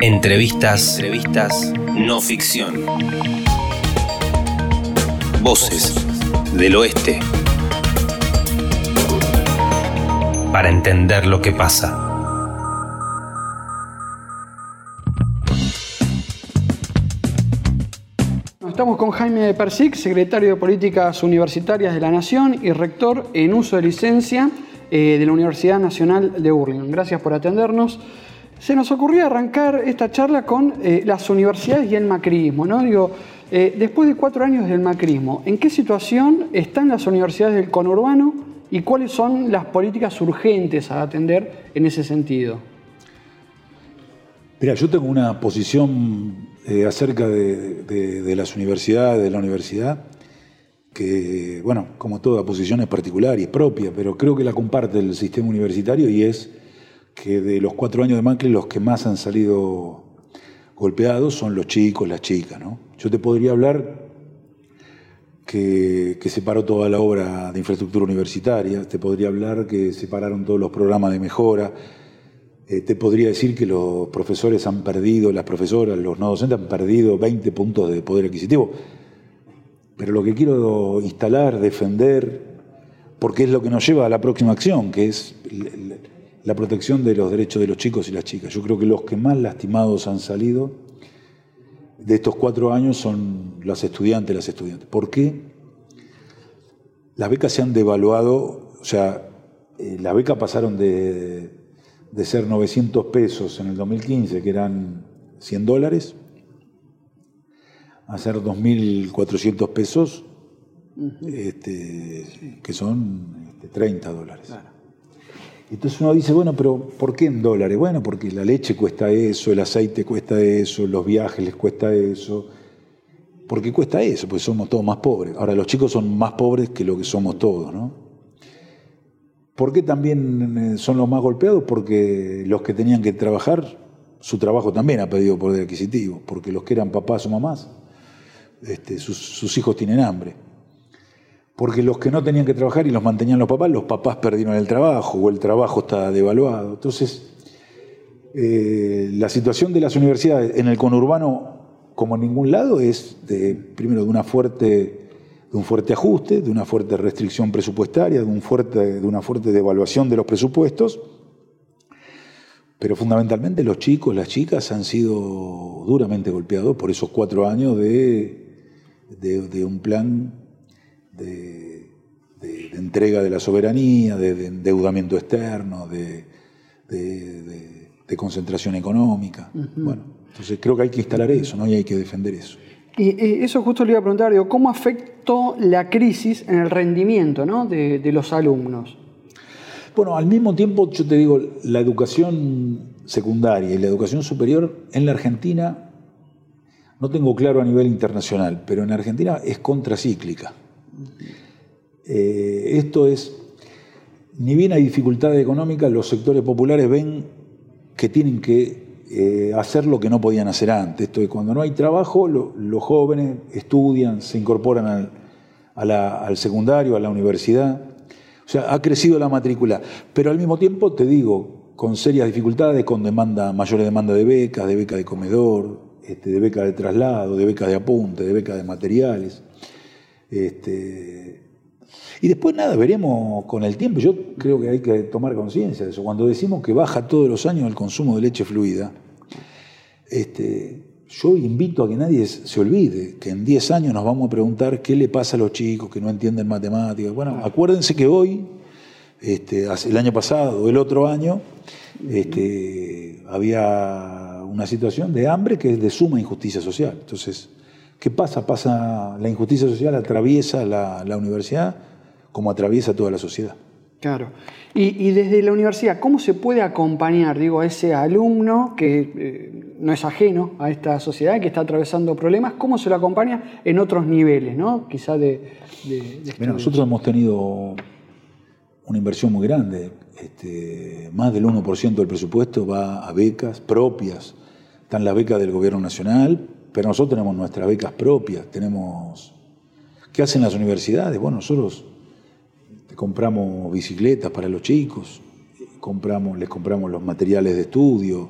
Entrevistas, entrevistas no ficción. Voces del oeste. Para entender lo que pasa. Estamos con Jaime Persic, secretario de Políticas Universitarias de la Nación y rector en uso de licencia eh, de la Universidad Nacional de Burlingame. Gracias por atendernos. Se nos ocurrió arrancar esta charla con eh, las universidades y el macrismo. ¿no? Digo, eh, después de cuatro años del macrismo, ¿en qué situación están las universidades del conurbano y cuáles son las políticas urgentes a atender en ese sentido? Mira, yo tengo una posición eh, acerca de, las universidades, de la universidad, que, bueno, como toda posición es particular y es propia, pero creo que la comparte el sistema universitario y es que de los cuatro años de Macri los que más han salido golpeados son los chicos, las chicas. ¿no? Yo te podría hablar que, que se paró toda la obra de infraestructura universitaria, te podría hablar que se pararon todos los programas de mejora, eh, te podría decir que los profesores han perdido, las profesoras, los no docentes han perdido 20 puntos de poder adquisitivo. Pero lo que quiero instalar, defender, porque es lo que nos lleva a la próxima acción, que es la protección de los derechos de los chicos y las chicas. Yo creo que los que más lastimados han salido de estos cuatro años son las estudiantes, las estudiantes. ¿Por qué? Las becas se han devaluado, o sea, eh, las becas pasaron de de ser 900 pesos en el 2015, que eran 100 dólares, a ser 2.400 pesos, este, que son 30 este, dólares. Entonces uno dice, bueno, pero ¿por qué en dólares? Bueno, porque la leche cuesta eso, el aceite cuesta eso, los viajes les cuesta eso. ¿Por qué cuesta eso? Pues somos todos más pobres. Ahora, los chicos son más pobres que lo que somos todos, ¿no? ¿Por qué también eh, son los más golpeados? Porque los que tenían que trabajar, su trabajo también ha pedido poder adquisitivo, porque los que eran papás o mamás, este, sus, hijos tienen hambre. Porque los que no tenían que trabajar y los mantenían los papás, los papás perdieron el trabajo o el trabajo está devaluado. Entonces, eh, la situación de las universidades en el conurbano, como en ningún lado, es de, primero de un fuerte ajuste, de una fuerte restricción presupuestaria, de, una fuerte devaluación de los presupuestos, pero fundamentalmente los chicos, las chicas han sido duramente golpeados por esos cuatro años de, un plan de, entrega de la soberanía, de, endeudamiento externo, de, concentración económica. Bueno, entonces creo que hay que instalar eso, ¿no? Y hay que defender eso. Y, eso justo le iba a preguntar, digo, ¿cómo afectó la crisis en el rendimiento de, los alumnos? Bueno, al mismo tiempo yo te digo, la educación secundaria y la educación superior en la Argentina, no tengo claro a nivel internacional, pero en Argentina es contracíclica. Eh, esto es, ni bien hay dificultades económicas, los sectores populares ven que tienen que eh, hacer lo que no podían hacer antes. Esto es, cuando no hay trabajo, los jóvenes estudian, se incorporan al, secundario, a la universidad. O sea, ha crecido la matrícula, pero al mismo tiempo, te digo, con serias dificultades, con demanda, mayores demanda de becas, de beca de comedor, este, de beca de traslado, de beca de apunte, de beca de materiales. Este, y después nada, veremos con el tiempo. Yo creo que hay que tomar conciencia de eso. Cuando decimos que baja todos los años el consumo de leche fluida, este, yo invito a que nadie se olvide que en 10 años nos vamos a preguntar qué le pasa a los chicos que no entienden matemáticas. Bueno, acuérdense que hoy, este, el año pasado el otro año, este, había una situación de hambre que es de suma injusticia social. Entonces, ¿qué pasa? Pasa, la injusticia social atraviesa la, la universidad como atraviesa toda la sociedad. Claro. Y, desde la universidad, ¿cómo se puede acompañar, digo, a ese alumno que eh, no es ajeno a esta sociedad, que está atravesando problemas? ¿Cómo se lo acompaña en otros niveles, ¿no? Quizá de... nosotros hemos tenido una inversión muy grande. Este, más del 1% del presupuesto va a becas propias. Están las becas del gobierno nacional, pero nosotros tenemos nuestras becas propias. Tenemos... ¿Qué hacen las universidades? Bueno, nosotros compramos bicicletas para los chicos, compramos, les compramos los materiales de estudio,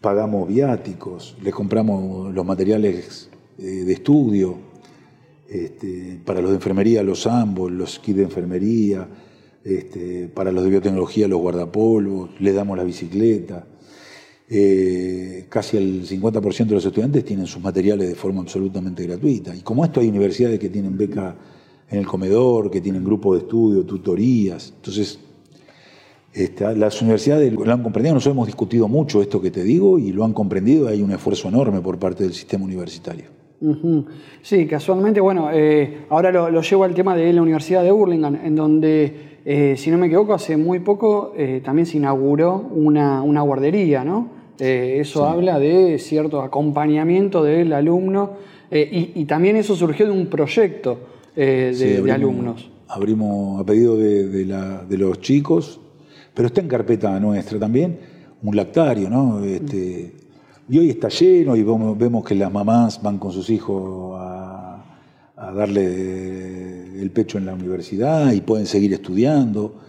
pagamos viáticos, les compramos los materiales eh, de estudio, este, para los de enfermería los ambos, los kits de enfermería, este, para los de biotecnología los guardapolvos, les damos la bicicleta. Eh, casi el 50% de los estudiantes tienen sus materiales de forma absolutamente gratuita. Y como esto hay universidades que tienen beca en el comedor, que tienen grupos de estudio, tutorías. Entonces, este, las universidades lo han comprendido, nosotros hemos discutido mucho esto que te digo y lo han comprendido, hay un esfuerzo enorme por parte del sistema universitario. Sí, casualmente, bueno, eh, ahora lo, llevo al tema de la Universidad de Burlingame, en donde, eh, si no me equivoco, hace muy poco también se inauguró una, una guardería, ¿no? Eh, eso habla de cierto acompañamiento del alumno eh, y, también eso surgió de un proyecto eh, de, alumnos. Abrimos a pedido de, los chicos, pero está en carpeta nuestra también, un lactario, ¿no? Este, y hoy está lleno y vemos, que las mamás van con sus hijos a, a darle el pecho en la universidad y pueden seguir estudiando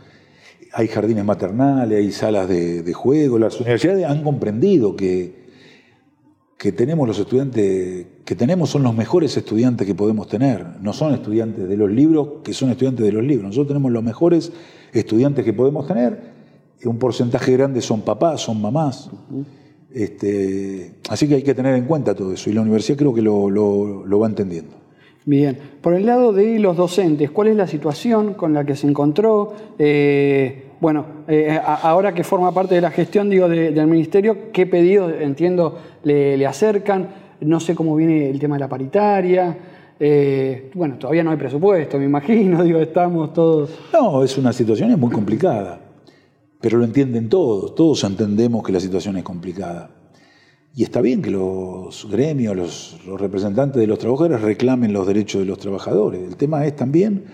hay jardines maternales, hay salas de, juego. Las universidades han comprendido que, que tenemos los estudiantes, que tenemos son los mejores estudiantes que podemos tener. No son estudiantes de los libros, que son estudiantes de los libros. Nosotros tenemos los mejores estudiantes que podemos tener. Un porcentaje grande son papás, son mamás. Este, así que hay que tener en cuenta todo eso. Y la universidad creo que lo va entendiendo. Bien, por el lado de los docentes, ¿cuál es la situación con la que se encontró? Eh, bueno, eh, ahora que forma parte de la gestión digo, del ministerio, ¿qué pedidos, entiendo, le, acercan? No sé cómo viene el tema de la paritaria. Eh, bueno, todavía no hay presupuesto, me imagino, digo, estamos todos... No, es una situación muy complicada, pero lo entienden todos, todos entendemos que la situación es complicada. Y está bien que los gremios, los, representantes de los trabajadores reclamen los derechos de los trabajadores. El tema es también,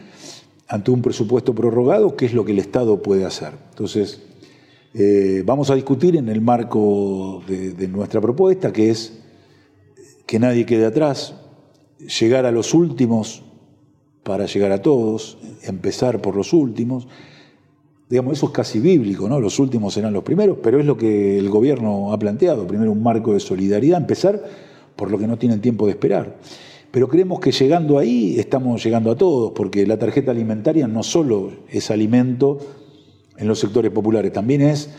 ante un presupuesto prorrogado, qué es lo que el Estado puede hacer. Entonces, eh, vamos a discutir en el marco de, nuestra propuesta, que es que nadie quede atrás, llegar a los últimos para llegar a todos, empezar por los últimos, Digamos, eso es casi bíblico, ¿no? Los últimos serán los primeros, pero es lo que el gobierno ha planteado. Primero un marco de solidaridad, empezar por lo que no tienen tiempo de esperar. Pero creemos que llegando ahí estamos llegando a todos, porque la tarjeta alimentaria no solo es alimento en los sectores populares, también es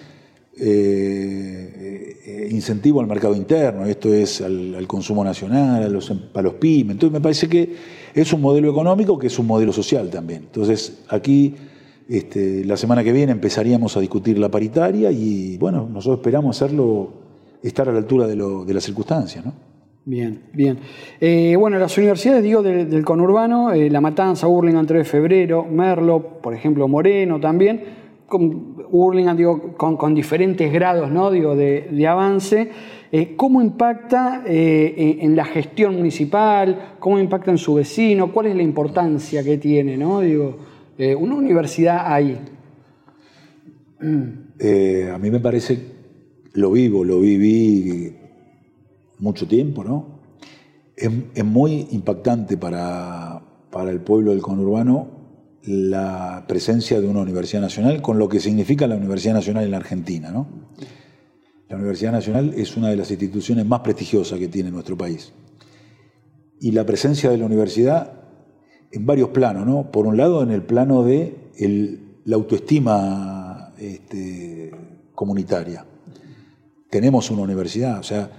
eh, eh, incentivo al mercado interno, esto es al, consumo nacional, a los, a los pymes. Entonces me parece que es un modelo económico que es un modelo social también. Entonces aquí este, la semana que viene empezaríamos a discutir la paritaria y bueno, nosotros esperamos hacerlo, estar a la altura de, las circunstancias. ¿no? Bien, bien. Eh, bueno, las universidades, digo, del, conurbano, eh, La Matanza, Hurlingham 3 de febrero, Merlo, por ejemplo, Moreno también, con, digo, con, diferentes grados ¿no? digo, de, avance. Eh, ¿Cómo impacta en la gestión municipal? ¿Cómo impacta en su vecino? ¿Cuál es la importancia que tiene? ¿no? Digo, eh, una universidad ahí? Eh, a mí me parece, lo vivo, lo viví mucho tiempo, ¿no? Es, muy impactante para, el pueblo del conurbano la presencia de una universidad nacional con lo que significa la Universidad Nacional en la Argentina, ¿no? La Universidad Nacional es una de las instituciones más prestigiosas que tiene nuestro país. Y la presencia de la universidad en varios planos, ¿no? Por un lado, en el plano de la autoestima este, comunitaria. Tenemos una universidad, o sea,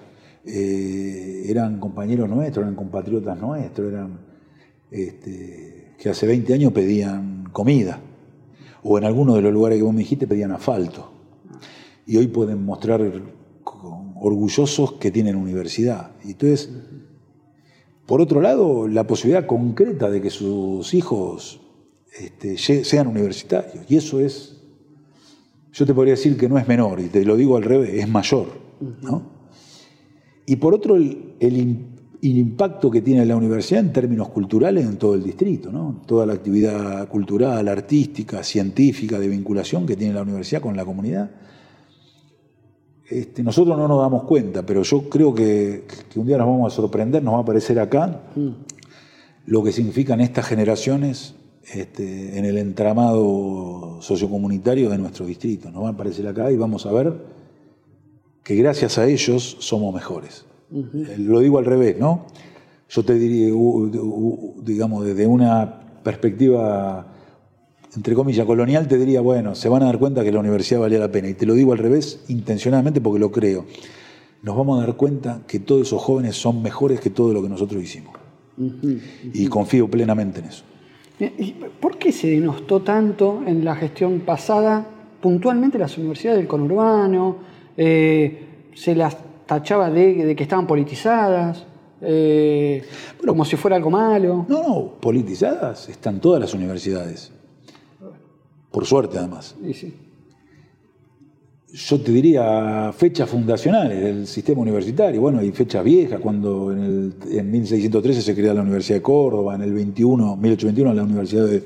eh, eran compañeros nuestros, eran compatriotas nuestros, eran este, que hace 20 años pedían comida, o en algunos de los lugares que vos me dijiste pedían asfalto. Y hoy pueden mostrar orgullosos que tienen universidad. Y entonces por otro lado, la posibilidad concreta de que sus hijos este, sean universitarios. Y eso es, yo te podría decir que no es menor, y te lo digo al revés, es mayor. Y por otro, el, impacto que tiene la universidad en términos culturales en todo el distrito, ¿no? toda la actividad cultural, artística, científica, de vinculación que tiene la universidad con la comunidad este, nosotros no nos damos cuenta, pero yo creo que, un día nos vamos a sorprender, nos va a aparecer acá mm. lo que significan estas generaciones este, en el entramado sociocomunitario de nuestro distrito. Nos va a aparecer acá y vamos a ver que gracias a ellos somos mejores. Eh, Lo digo al revés, ¿no? Yo te diría, digamos, desde una perspectiva, entre comillas, colonial, te diría, bueno, se van a dar cuenta que la universidad valía la pena. Y te lo digo al revés, intencionadamente porque lo creo. Nos vamos a dar cuenta que todos esos jóvenes son mejores que todo lo que nosotros hicimos. Y confío plenamente en eso. ¿Y ¿Por qué se denostó tanto en la gestión pasada puntualmente las universidades del conurbano? Eh, se las tachaba de, que estaban politizadas, eh, como si fuera algo malo. No, no, politizadas están todas las universidades. Por suerte, además. Sí, sí. Yo te diría fechas fundacionales del sistema universitario. Bueno, hay fechas viejas, cuando en, el, en 1613 se crea la Universidad de Córdoba, en el 21, 1821 la Universidad de,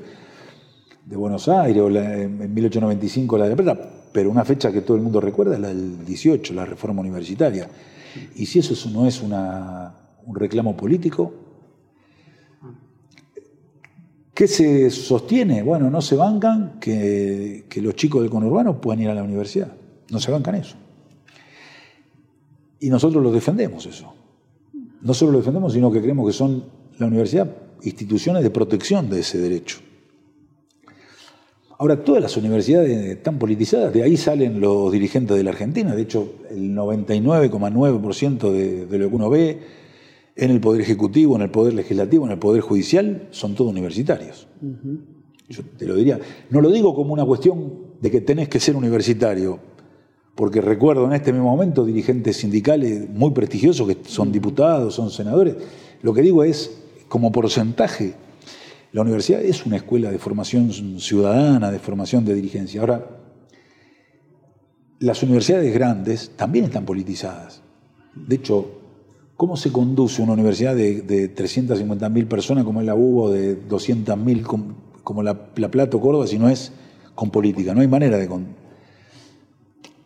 de Buenos Aires, o la- en 1895 la de La Plata, pero una fecha que todo el mundo recuerda es la del 18, la reforma universitaria. Y si eso no es una- un reclamo político, ¿qué se sostiene? Bueno, no se bancan que, los chicos del conurbano puedan ir a la universidad. No se bancan eso. Y nosotros lo defendemos eso. No solo lo defendemos, sino que creemos que son la universidad instituciones de protección de ese derecho. Ahora, todas las universidades están politizadas, de ahí salen los dirigentes de la Argentina, de hecho, el 99,9% de, de lo que uno ve en el Poder Ejecutivo, en el Poder Legislativo, en el Poder Judicial, son todos universitarios. Yo te lo diría, no lo digo como una cuestión de que tenés que ser universitario, porque recuerdo en este mismo momento dirigentes sindicales muy prestigiosos que son diputados, son senadores. Lo que digo es, como porcentaje, la universidad es una escuela de formación ciudadana, de formación de dirigencia. Ahora, las universidades grandes también están politizadas. De hecho, ¿cómo se conduce una universidad de, de 350.000 personas como es la UBO, de 200.000 com- como la, la Plata o Córdoba, si no es con política? No hay manera de... con-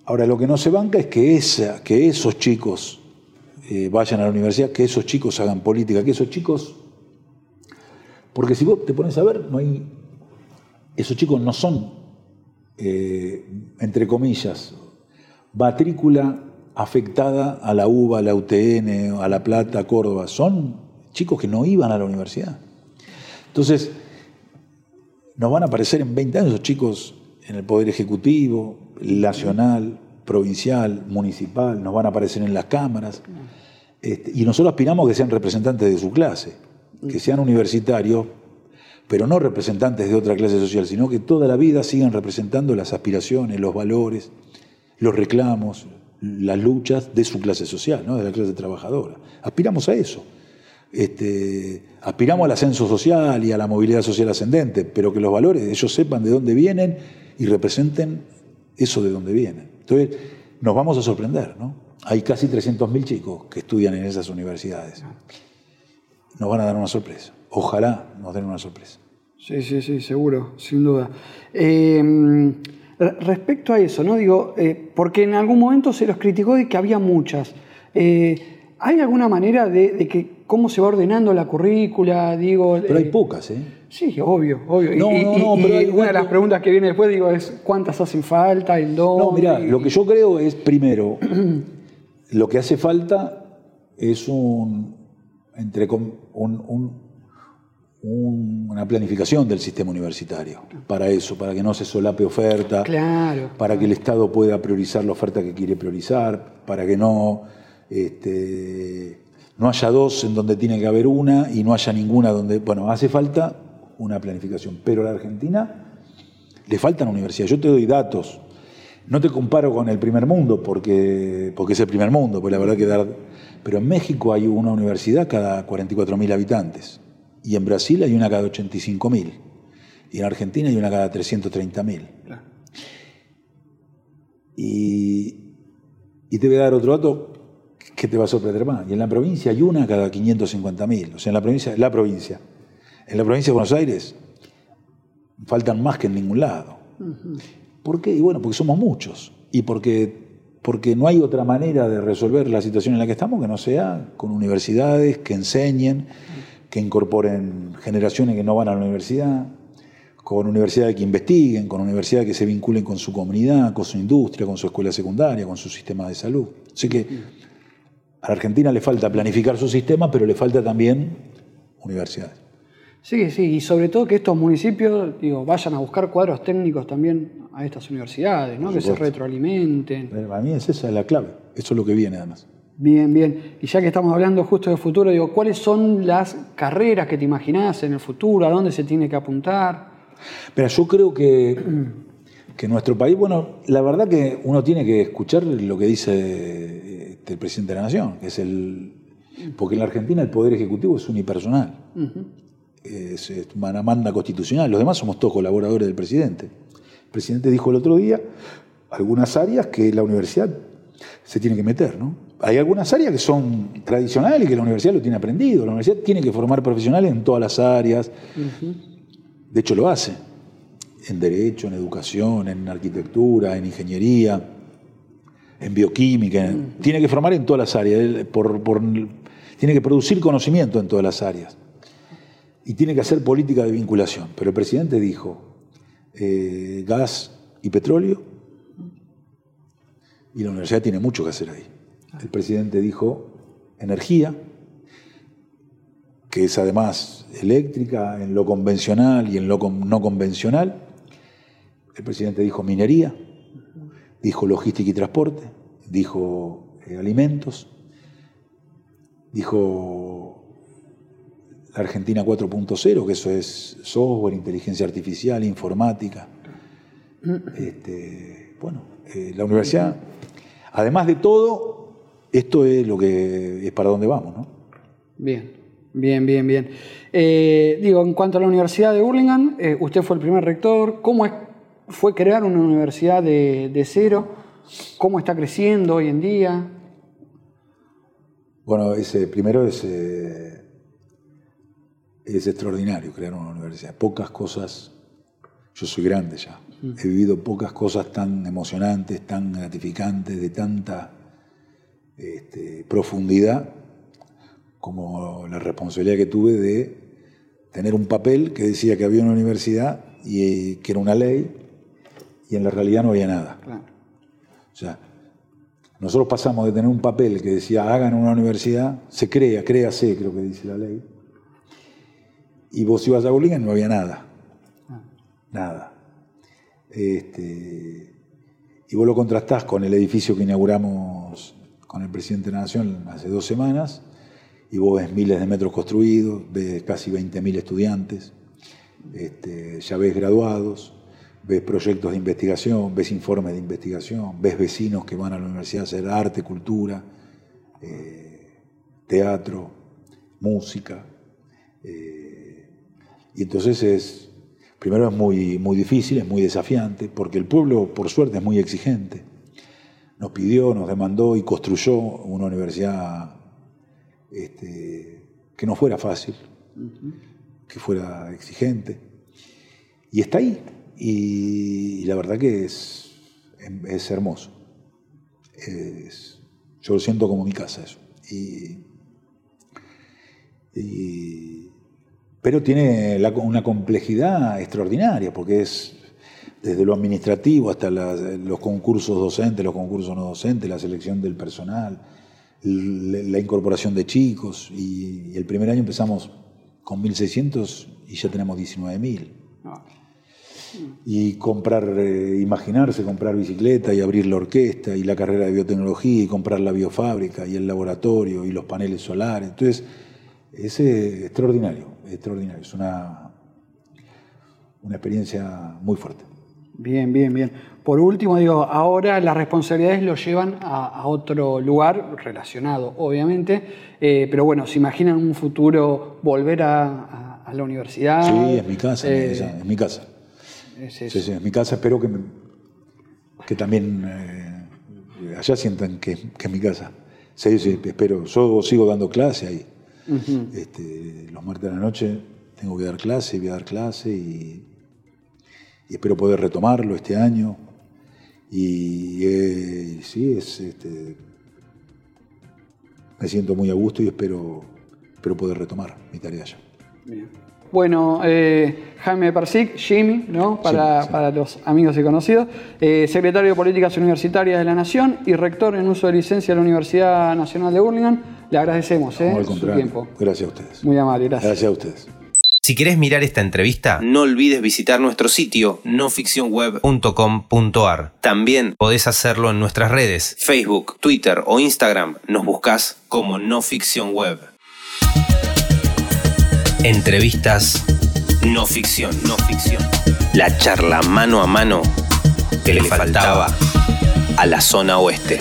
Ahora, lo que no se banca es que esos chicos eh, vayan a la universidad, que esos chicos hagan política, que esos chicos... Porque si vos te pones a ver, no hay... Esos chicos no son, eh, entre comillas, matrícula afectada a la UBA, a la UTN, a La Plata, a Córdoba. Son chicos que no iban a la universidad. Entonces, nos van a aparecer en 20 años esos chicos en el Poder Ejecutivo, nacional, provincial, municipal, nos van a aparecer en las cámaras. Este, y nosotros aspiramos que sean representantes de su clase, que sean universitarios, pero no representantes de otra clase social, sino que toda la vida sigan representando las aspiraciones, los valores, los reclamos, las luchas de su clase social, ¿no? de la clase trabajadora. Aspiramos a eso. Este, aspiramos al ascenso social y a la movilidad social ascendente, pero que los valores, ellos sepan de dónde vienen y representen eso de dónde vienen. Entonces, nos vamos a sorprender, ¿no? Hay casi 300.000 chicos que estudian en esas universidades. Nos van a dar una sorpresa. Ojalá nos den una sorpresa. Sí, sí, sí, seguro, sin duda. Eh, respecto a eso, ¿no? Digo, eh, porque en algún momento se los criticó de que había muchas. Eh, ¿Hay alguna manera de, de que cómo se va ordenando la currícula? Digo, Pero hay eh, pocas, ¿eh? Sí, obvio, obvio. No, y, no, no, y- pero y hay- una de las preguntas que viene después, digo, es ¿cuántas hacen falta? ¿En dónde? No, mira, lo que yo creo es, primero, lo que hace falta es un, entre un- un- una planificación del sistema universitario para eso, para que no se solape oferta, Claro. para que el Estado pueda priorizar la oferta que quiere priorizar, para que no, este, no haya dos en donde tiene que haber una y no haya ninguna donde... Bueno, hace falta una planificación, pero a la Argentina le faltan universidades. Yo te doy datos. No te comparo con el primer mundo, porque, porque es el primer mundo, pues la verdad que dar... Pero en México hay una universidad cada 44.000 habitantes, y en Brasil hay una cada 85.000, y en Argentina hay una cada 330.000. Y, y te voy a dar otro dato que te va a sorprender más. Y en la provincia hay una cada 550.000. O sea, en la provincia, la provincia. En la provincia de Buenos Aires faltan más que en ningún lado. ¿Por qué? Y bueno, porque somos muchos. Y porque, porque no hay otra manera de resolver la situación en la que estamos que no sea con universidades que enseñen, que incorporen generaciones que no van a la universidad, con universidades que investiguen, con universidades que se vinculen con su comunidad, con su industria, con su escuela secundaria, con su sistema de salud. Así que a la Argentina le falta planificar su sistema, pero le falta también universidades. Sí, sí, y sobre todo que estos municipios digo, vayan a buscar cuadros técnicos también a estas universidades, ¿no? que se retroalimenten. Para mí es esa la clave, eso es lo que viene además. Bien, bien. Y ya que estamos hablando justo de futuro, digo, ¿cuáles son las carreras que te imaginás en el futuro? ¿A dónde se tiene que apuntar? Pero yo creo que, que nuestro país, bueno, la verdad que uno tiene que escuchar lo que dice este, el presidente de la Nación, que es el. Porque en la Argentina el poder ejecutivo es unipersonal. es, una manda constitucional. Los demás somos todos colaboradores del presidente. El presidente dijo el otro día algunas áreas que la universidad se tiene que meter, ¿no? Hay algunas áreas que son tradicionales y que la universidad lo tiene aprendido. La universidad tiene que formar profesionales en todas las áreas. De hecho, lo hace. En derecho, en educación, en arquitectura, en ingeniería, en bioquímica. Tiene que formar en todas las áreas. tiene que producir conocimiento en todas las áreas. Y tiene que hacer política de vinculación. Pero el presidente dijo, eh, gas y petróleo, y la universidad tiene mucho que hacer ahí. El presidente dijo energía, que es además eléctrica, en lo convencional y en lo no convencional. El presidente dijo minería, dijo logística y transporte, dijo eh, alimentos, dijo la Argentina 4.0, que eso es software, inteligencia artificial, informática. Este, bueno, eh, la universidad, además de todo, esto es lo que es para dónde vamos, ¿no? Bien. Bien, bien, bien. Eh, digo, en cuanto a la Universidad de Burlingame, eh, usted fue el primer rector. ¿Cómo fue crear una universidad de, cero? ¿Cómo está creciendo hoy en día? Bueno, ese, primero es, eh, es extraordinario crear una universidad. Pocas cosas, yo soy grande ya, he vivido pocas cosas tan emocionantes, tan gratificantes, de tanta este, profundidad como la responsabilidad que tuve de tener un papel que decía que había una universidad y que era una ley y en la realidad no había nada. O sea, nosotros pasamos de tener un papel que decía hagan una universidad, se crea, créase, creo que dice la ley, y vos ibas a Bolívar y no había nada. Ah. Nada. Este, y vos lo contrastás con el edificio que inauguramos con el presidente de la Nación hace dos semanas, y vos ves miles de metros construidos, ves casi 20.000 estudiantes, este, ya ves graduados, ves proyectos de investigación, ves informes de investigación, ves vecinos que van a la universidad a hacer arte, cultura, eh, teatro, música. Eh, y entonces es, primero es muy, muy difícil, es muy desafiante, porque el pueblo, por suerte, es muy exigente. Nos pidió, nos demandó y construyó una universidad este, que no fuera fácil, que fuera exigente. Y está ahí. Y, la verdad que es, es hermoso. yo lo siento como mi casa eso. Pero tiene una complejidad extraordinaria, porque es desde lo administrativo hasta los concursos docentes, los concursos no docentes, la selección del personal, la incorporación de chicos y, el primer año empezamos con 1.600 y ya tenemos 19.000. Ah. Y comprar, eh, imaginarse comprar bicicleta y abrir la orquesta y la carrera de biotecnología y comprar la biofábrica y el laboratorio y los paneles solares. Entonces, es extraordinario, extraordinario. Es una, una experiencia muy fuerte. Bien, bien, bien. Por último, digo, ahora las responsabilidades lo llevan a, otro lugar relacionado, obviamente, eh, pero bueno, ¿se imaginan un futuro volver a, la universidad? Sí, es mi casa, es eh, mi casa. Es sí, sí, es mi casa, espero que, que también eh, allá sientan que, es mi casa. Sí, sí, espero. Yo sigo dando clase ahí. Este, los martes de la noche tengo que dar clase, voy a dar clase y, y espero poder retomarlo este año. Y eh, sí, es, este, me siento muy a gusto y espero, espero poder retomar mi tarea ya. Bien. Bueno, eh, Jaime Persic, Jimmy, ¿no? para, para los amigos y conocidos, eh, secretario de Políticas Universitarias de la Nación y rector en uso de licencia de la Universidad Nacional de Burlingame. Le agradecemos eh, su tiempo. Gracias a ustedes. Muy amable, gracias. Gracias a ustedes. Si querés mirar esta entrevista, no olvides visitar nuestro sitio noficcionweb.com.ar. También podés hacerlo en nuestras redes, Facebook, Twitter o Instagram. Nos buscas como No Ficción Web. Entrevistas no ficción, no ficción. La charla mano a mano que le faltaba a la zona oeste.